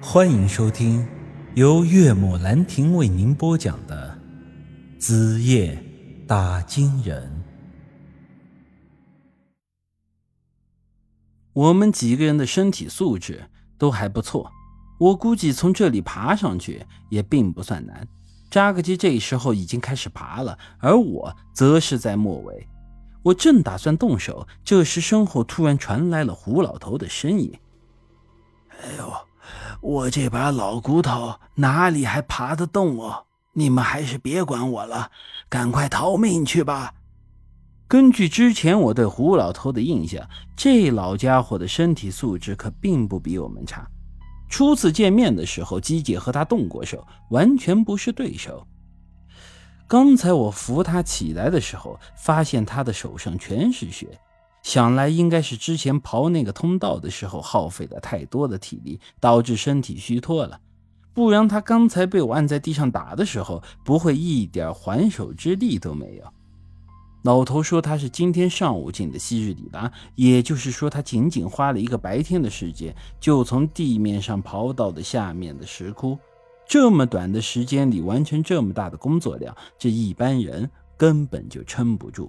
欢迎收听由岳母兰亭为您播讲的《子夜打金人》。我们几个人的身体素质都还不错，我估计从这里爬上去也并不算难。扎克基这时候已经开始爬了，而我则是在末尾。我正打算动手，这时身后突然传来了胡老头的声音：“哎呦，我这把老骨头哪里还爬得动哦？你们还是别管我了，赶快逃命去吧！”根据之前我对胡老头的印象，这老家伙的身体素质可并不比我们差。初次见面的时候，姬姐和他动过手，完全不是对手。刚才我扶他起来的时候，发现他的手上全是血，想来应该是之前刨那个通道的时候耗费了太多的体力，导致身体虚脱了。不然他刚才被我按在地上打的时候，不会一点还手之力都没有。老头说他是今天上午进的昔日里达，也就是说他仅仅花了一个白天的时间，就从地面上刨到了下面的石窟。这么短的时间里完成这么大的工作量，这一般人根本就撑不住。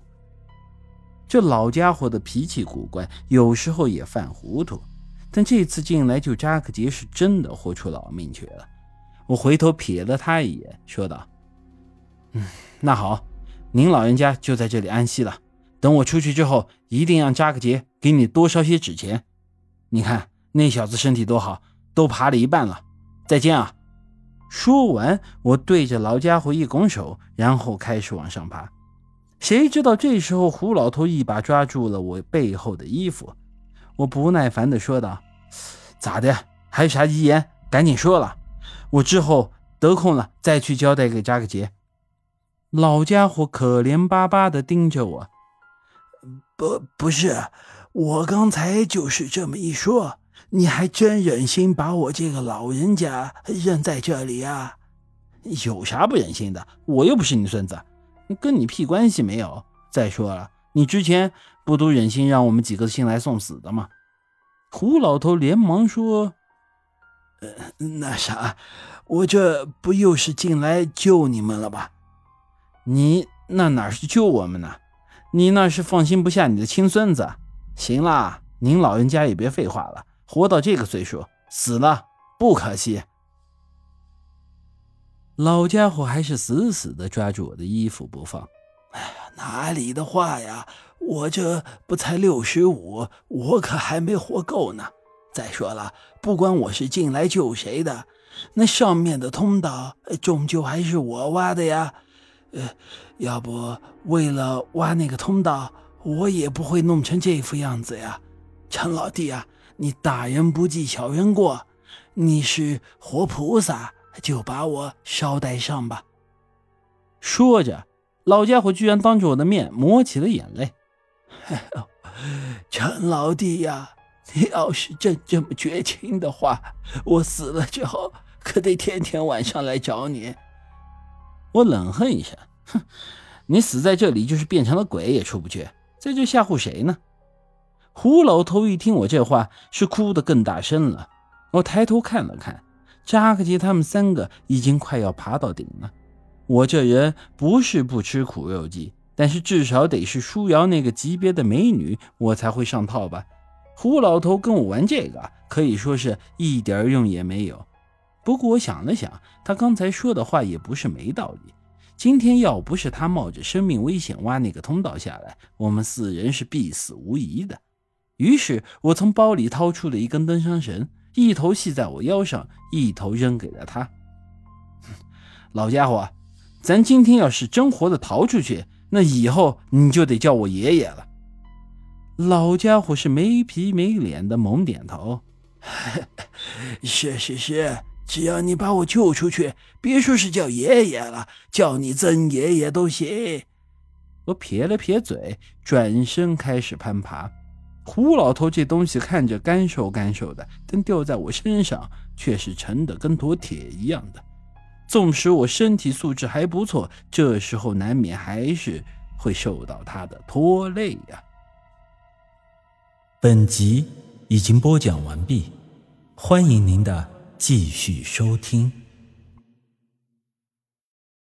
这老家伙的脾气古怪，有时候也犯糊涂，但这次进来救扎克杰是真的豁出老命去了。我回头瞥了他一眼，说道：“嗯，那好，您老人家就在这里安息了。等我出去之后，一定让扎克杰给你多烧些纸钱。你看那小子身体多好，都爬了一半了。再见啊！”说完，我对着老家伙一拱手，然后开始往上爬。谁知道这时候胡老头一把抓住了我背后的衣服，我不耐烦地说道：“咋的？还有啥遗言？赶紧说了，我之后得空了再去交代给扎克杰。”老家伙可怜巴巴地盯着我：“不，不是，我刚才就是这么一说。”你还真忍心把我这个老人家扔在这里啊？有啥不忍心的？我又不是你孙子，跟你屁关系没有。再说了，你之前不都忍心让我们几个进来送死的吗？胡老头连忙说：“呃，那啥，我这不又是进来救你们了吧？你那哪是救我们呢？你那是放心不下你的亲孙子。行了，您老人家也别废话了。”活到这个岁数，死了不可惜。老家伙还是死死的抓住我的衣服不放。哎呀，哪里的话呀！我这不才六十五，我可还没活够呢。再说了，不管我是进来救谁的，那上面的通道终究还是我挖的呀。呃，要不为了挖那个通道，我也不会弄成这副样子呀。陈老弟啊！你大人不计小人过，你是活菩萨，就把我捎带上吧。说着，老家伙居然当着我的面抹起了眼泪。陈老弟呀，你要是真这么绝情的话，我死了之后可得天天晚上来找你。我冷哼一声，哼，你死在这里就是变成了鬼也出不去，在这吓唬谁呢？胡老头一听我这话，是哭得更大声了。我抬头看了看，扎克吉他们三个已经快要爬到顶了。我这人不是不吃苦肉计，但是至少得是舒瑶那个级别的美女，我才会上套吧。胡老头跟我玩这个，可以说是一点用也没有。不过我想了想，他刚才说的话也不是没道理。今天要不是他冒着生命危险挖那个通道下来，我们四人是必死无疑的。于是我从包里掏出了一根登山绳，一头系在我腰上，一头扔给了他。老家伙，咱今天要是真活的逃出去，那以后你就得叫我爷爷了。老家伙是没皮没脸的猛点头：“是是是，只要你把我救出去，别说是叫爷爷了，叫你曾爷爷都行。”我撇了撇嘴，转身开始攀爬。胡老头这东西看着干瘦干瘦的，但掉在我身上却是沉的跟坨铁一样的。纵使我身体素质还不错，这时候难免还是会受到他的拖累呀。本集已经播讲完毕，欢迎您的继续收听。